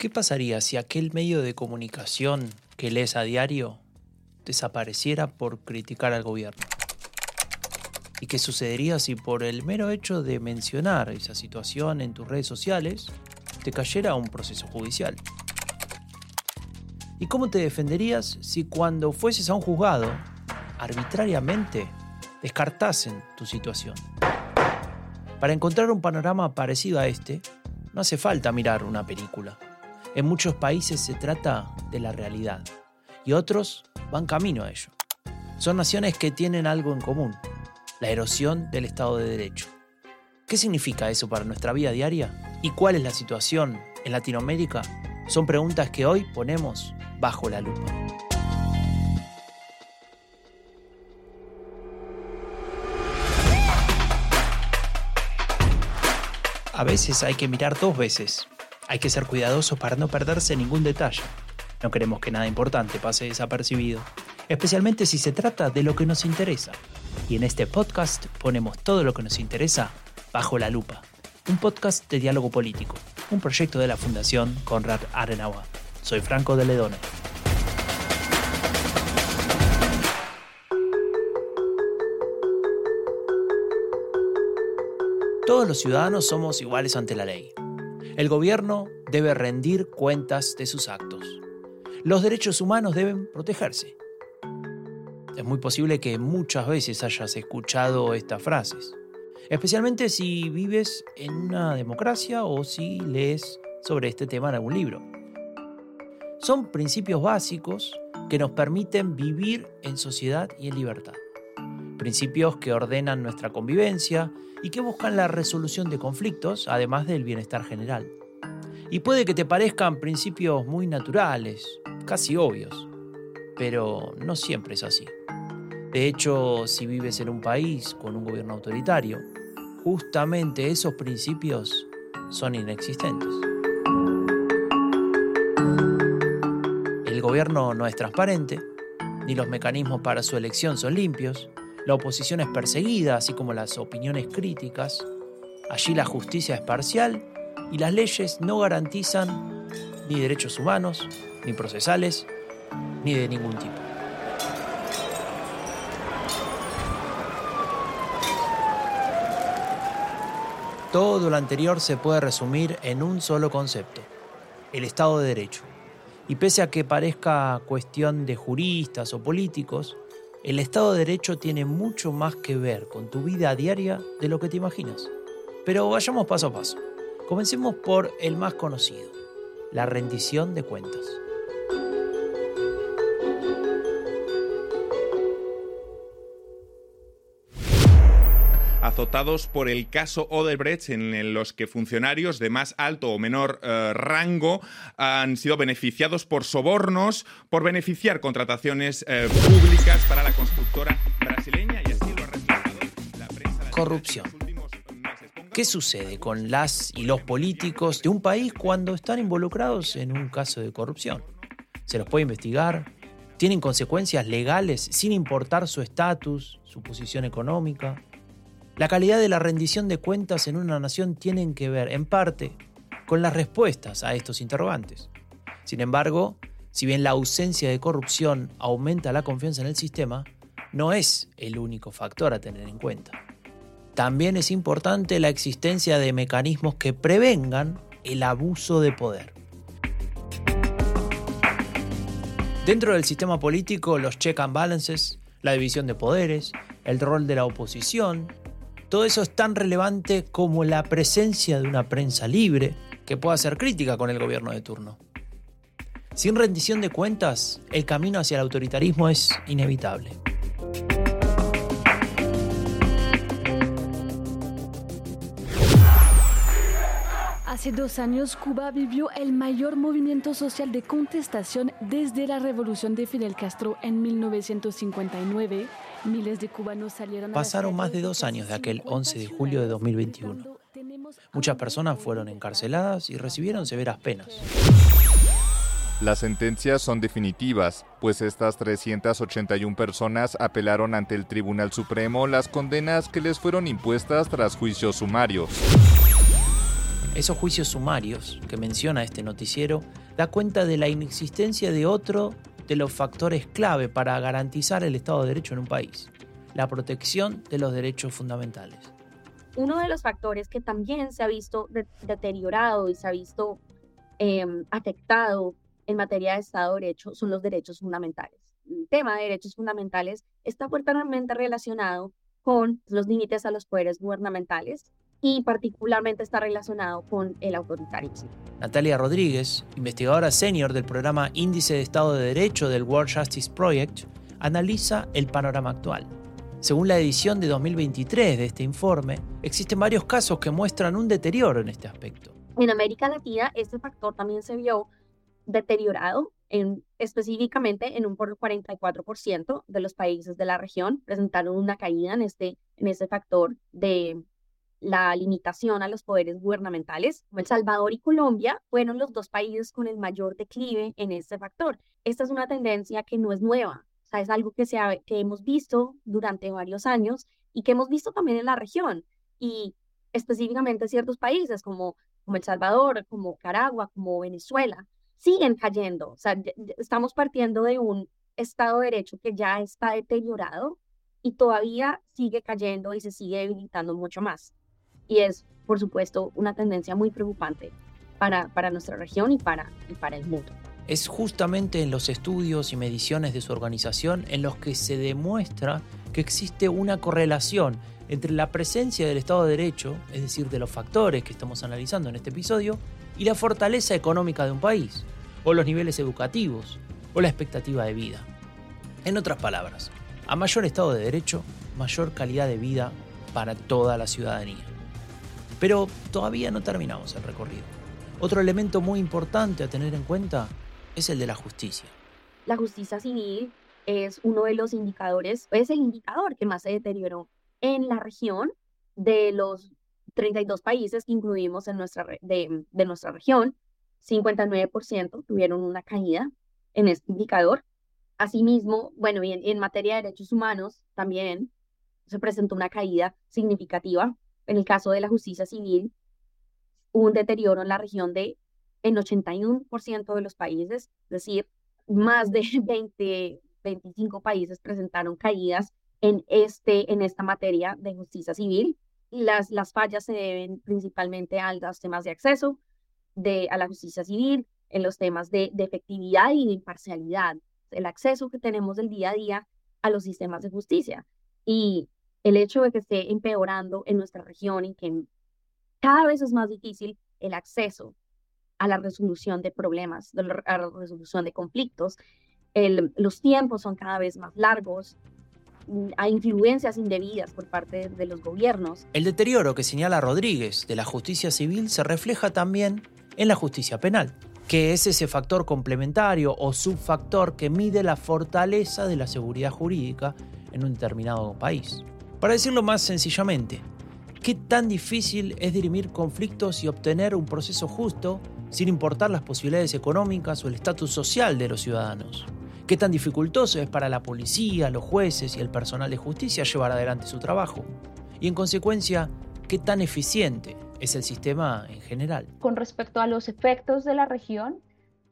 ¿Qué pasaría si aquel medio de comunicación que lees a diario desapareciera por criticar al gobierno? ¿Y qué sucedería si por el mero hecho de mencionar esa situación en tus redes sociales te cayera un proceso judicial? ¿Y cómo te defenderías si cuando fueses a un juzgado, arbitrariamente, descartasen tu situación? Para encontrar un panorama parecido a este, no hace falta mirar una película. En muchos países se trata de la realidad y otros van camino a ello. Son naciones que tienen algo en común, la erosión del Estado de Derecho. ¿Qué significa eso para nuestra vida diaria? ¿Y cuál es la situación en Latinoamérica? Son preguntas que hoy ponemos bajo la lupa. A veces hay que mirar dos veces. Hay que ser cuidadosos para no perderse ningún detalle. No queremos que nada importante pase desapercibido, especialmente si se trata de lo que nos interesa. Y en este podcast ponemos todo lo que nos interesa bajo la lupa. Un podcast de diálogo político, un proyecto de la Fundación Conrad Adenauer. Soy Franco de Ledone. Todos los ciudadanos somos iguales ante la ley. El gobierno debe rendir cuentas de sus actos. Los derechos humanos deben protegerse. Es muy posible que muchas veces hayas escuchado estas frases, especialmente si vives en una democracia o si lees sobre este tema en algún libro. Son principios básicos que nos permiten vivir en sociedad y en libertad. Principios que ordenan nuestra convivencia y que buscan la resolución de conflictos, además del bienestar general. Y puede que te parezcan principios muy naturales, casi obvios, pero no siempre es así. De hecho, si vives en un país con un gobierno autoritario, justamente esos principios son inexistentes. El gobierno no es transparente, ni los mecanismos para su elección son limpios, la oposición es perseguida, así como las opiniones críticas. Allí la justicia es parcial y las leyes no garantizan ni derechos humanos, ni procesales, ni de ningún tipo. Todo lo anterior se puede resumir en un solo concepto, el Estado de Derecho. Y pese a que parezca cuestión de juristas o políticos, el Estado de Derecho tiene mucho más que ver con tu vida diaria de lo que te imaginas. Pero vayamos paso a paso. Comencemos por el más conocido, la rendición de cuentas. Azotados por el caso Odebrecht, en los que funcionarios de más alto o menor eh, rango han sido beneficiados por sobornos, por beneficiar contrataciones eh, públicas para la constructora brasileña y así lo ha reflejado la prensa. Corrupción. ¿Qué sucede con las y los políticos de un país cuando están involucrados en un caso de corrupción? ¿Se los puede investigar? ¿Tienen consecuencias legales sin importar su estatus, su posición económica? La calidad de la rendición de cuentas en una nación tiene que ver, en parte, con las respuestas a estos interrogantes. Sin embargo, si bien la ausencia de corrupción aumenta la confianza en el sistema, no es el único factor a tener en cuenta. También es importante la existencia de mecanismos que prevengan el abuso de poder. Dentro del sistema político, los check and balances, la división de poderes, el rol de la oposición todo eso es tan relevante como la presencia de una prensa libre que pueda ser crítica con el gobierno de turno. Sin rendición de cuentas, el camino hacia el autoritarismo es inevitable. Hace dos años Cuba vivió el mayor movimiento social de contestación desde la revolución de Fidel Castro en 1959 Miles de cubanos salieron Pasaron más de dos años de aquel 11 de julio de 2021. Muchas personas fueron encarceladas y recibieron severas penas. Las sentencias son definitivas, pues estas 381 personas apelaron ante el Tribunal Supremo las condenas que les fueron impuestas tras juicios sumarios. Esos juicios sumarios que menciona este noticiero da cuenta de la inexistencia de otro de los factores clave para garantizar el Estado de Derecho en un país, la protección de los derechos fundamentales. Uno de los factores que también se ha visto deteriorado y se ha visto em, afectado en materia de Estado de Derecho son los derechos fundamentales. El tema de derechos fundamentales está fuertemente relacionado con los límites a los poderes gubernamentales y particularmente está relacionado con el autoritarismo. Natalia Rodríguez, investigadora senior del programa Índice de Estado de Derecho del World Justice Project, analiza el panorama actual. Según la edición de 2023 de este informe, existen varios casos que muestran un deterioro en este aspecto. En América Latina, este factor también se vio deteriorado, en, específicamente en un 44% de los países de la región presentaron una caída en este, en este factor de la limitación a los poderes gubernamentales. El Salvador y Colombia fueron los dos países con el mayor declive en este factor. Esta es una tendencia que no es nueva, o sea, es algo que, hemos visto durante varios años y que hemos visto también en la región y específicamente ciertos países como, como El Salvador, como Caragua, como Venezuela, siguen cayendo. O sea, estamos partiendo de un Estado de Derecho que ya está deteriorado y todavía sigue cayendo y se sigue debilitando mucho más y es, por supuesto, una tendencia muy preocupante para, para nuestra región y para, y para el mundo. Es justamente en los estudios y mediciones de su organización en los que se demuestra que existe una correlación entre la presencia del Estado de Derecho, es decir, de los factores que estamos analizando en este episodio, y la fortaleza económica de un país, o los niveles educativos, o la expectativa de vida. En otras palabras, a mayor Estado de Derecho, mayor calidad de vida para toda la ciudadanía. Pero todavía no terminamos el recorrido. Otro elemento muy importante a tener en cuenta es el de la justicia. La justicia civil es uno de los indicadores, es el indicador que más se deterioró en la región de los 32 países que incluimos en nuestra, de, nuestra región. 59% tuvieron una caída en este indicador. Asimismo, bueno, y en materia de derechos humanos también se presentó una caída significativa en el caso de la justicia civil, un deterioro en la región de en 81% de los países, es decir, más de 20, 25 países presentaron caídas en, este, en esta materia de justicia civil. Las, las fallas se deben principalmente a los temas de acceso de, a la justicia civil, en los temas de, de efectividad y de imparcialidad, el acceso que tenemos del día a día a los sistemas de justicia. Y el hecho de que esté empeorando en nuestra región y que cada vez es más difícil el acceso a la resolución de problemas, a la resolución de conflictos, los tiempos son cada vez más largos, mm, hay influencias indebidas por parte de los gobiernos. El deterioro que señala Rodríguez de la justicia civil se refleja también en la justicia penal, que es ese factor complementario o subfactor que mide la fortaleza de la seguridad jurídica en un determinado país. Para decirlo más sencillamente, ¿qué tan difícil es dirimir conflictos y obtener un proceso justo sin importar las posibilidades económicas o el estatus social de los ciudadanos? ¿Qué tan dificultoso es para la policía, los jueces y el personal de justicia llevar adelante su trabajo? Y en consecuencia, ¿qué tan eficiente es el sistema en general? Con respecto a los efectos de la región,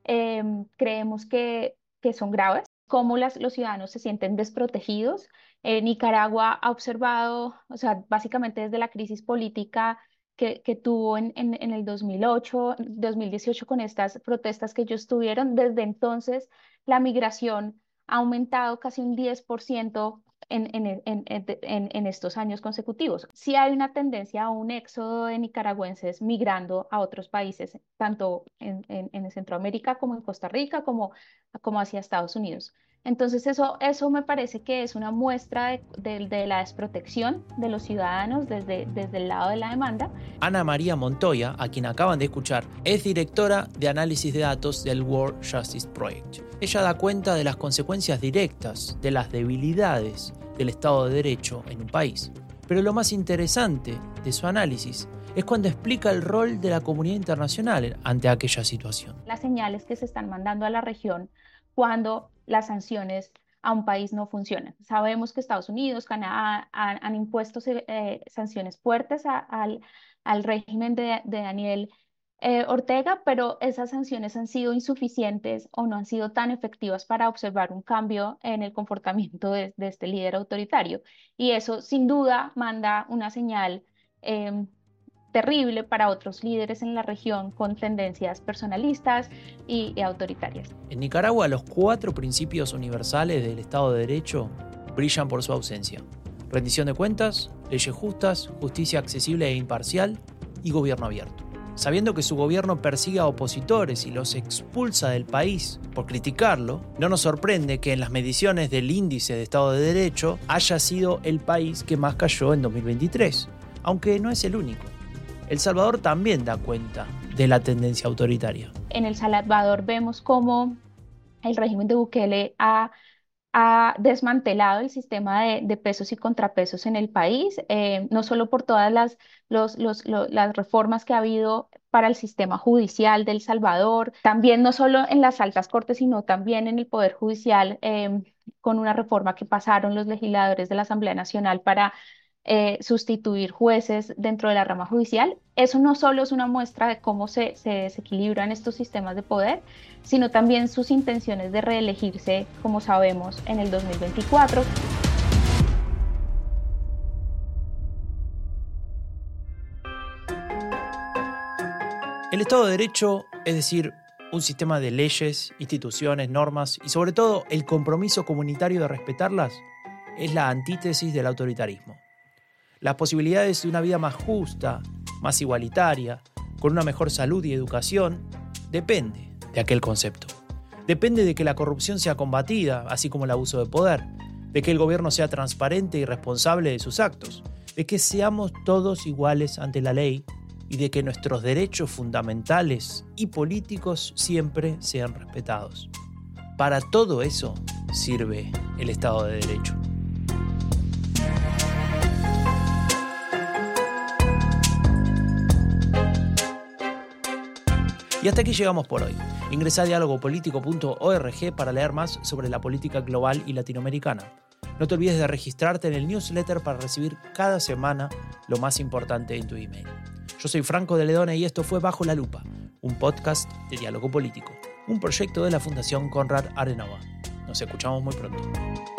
em, creemos que, que son graves cómo los ciudadanos se sienten desprotegidos. Eh, Nicaragua ha observado, o sea, básicamente desde la crisis política que, tuvo en, en, en, el 2008, 2018 con estas protestas que ellos tuvieron, desde entonces la migración ha aumentado casi un 10% en, estos años consecutivos. Sí hay una tendencia a un éxodo de nicaragüenses migrando a otros países, tanto en, Centroamérica como en Costa Rica, como, como hacia Estados Unidos. Entonces eso, eso me parece que es una muestra de, la desprotección de los ciudadanos desde, desde el lado de la demanda. Ana María Montoya, a quien acaban de escuchar, es directora de análisis de datos del World Justice Project. Ella da cuenta de las consecuencias directas de las debilidades del Estado de Derecho en un país. Pero lo más interesante de su análisis es cuando explica el rol de la comunidad internacional ante aquella situación. Las señales que se están mandando a la región cuando las sanciones a un país no funcionan. Sabemos que Estados Unidos, Canadá han, impuesto eh, sanciones fuertes al régimen de, Daniel eh, Ortega, pero esas sanciones han sido insuficientes o no han sido tan efectivas para observar un cambio en el comportamiento de, este líder autoritario. Y eso sin duda manda una señal em, terrible para otros líderes en la región con tendencias personalistas y, autoritarias. En Nicaragua los cuatro principios universales del Estado de Derecho brillan por su ausencia. Rendición de cuentas, leyes justas, justicia accesible e imparcial y gobierno abierto. Sabiendo que su gobierno persigue a opositores y los expulsa del país por criticarlo, no nos sorprende que en las mediciones del índice de Estado de Derecho haya sido el país que más cayó en 2023, aunque no es el único. El Salvador también da cuenta de la tendencia autoritaria. En El Salvador vemos cómo el régimen de Bukele ha, desmantelado el sistema de, pesos y contrapesos en el país, eh, no solo por todas las, las reformas que ha habido para el sistema judicial del Salvador, también no solo en las altas cortes, sino también en el Poder Judicial, eh, con una reforma que pasaron los legisladores de la Asamblea Nacional para eh, sustituir jueces dentro de la rama judicial. Eso no solo es una muestra de cómo se, se, desequilibran estos sistemas de poder, sino también sus intenciones de reelegirse, como sabemos, en el 2024. El Estado de Derecho, es decir, un sistema de leyes, instituciones, normas y sobre todo el compromiso comunitario de respetarlas, es la antítesis del autoritarismo. Las posibilidades de una vida más justa, más igualitaria, con una mejor salud y educación, depende de aquel concepto. Depende de que la corrupción sea combatida, así como el abuso de poder, de que el gobierno sea transparente y responsable de sus actos, de que seamos todos iguales ante la ley y de que nuestros derechos fundamentales y políticos siempre sean respetados. Para todo eso sirve el Estado de Derecho. Y hasta aquí llegamos por hoy. Ingresa a dialogopolítico.org para leer más sobre la política global y latinoamericana. No te olvides de registrarte en el newsletter para recibir cada semana lo más importante en tu email. Yo soy Franco de Ledone y esto fue Bajo la Lupa, un podcast de diálogo político, un proyecto de la Fundación Conrad Adenauer. Nos escuchamos muy pronto.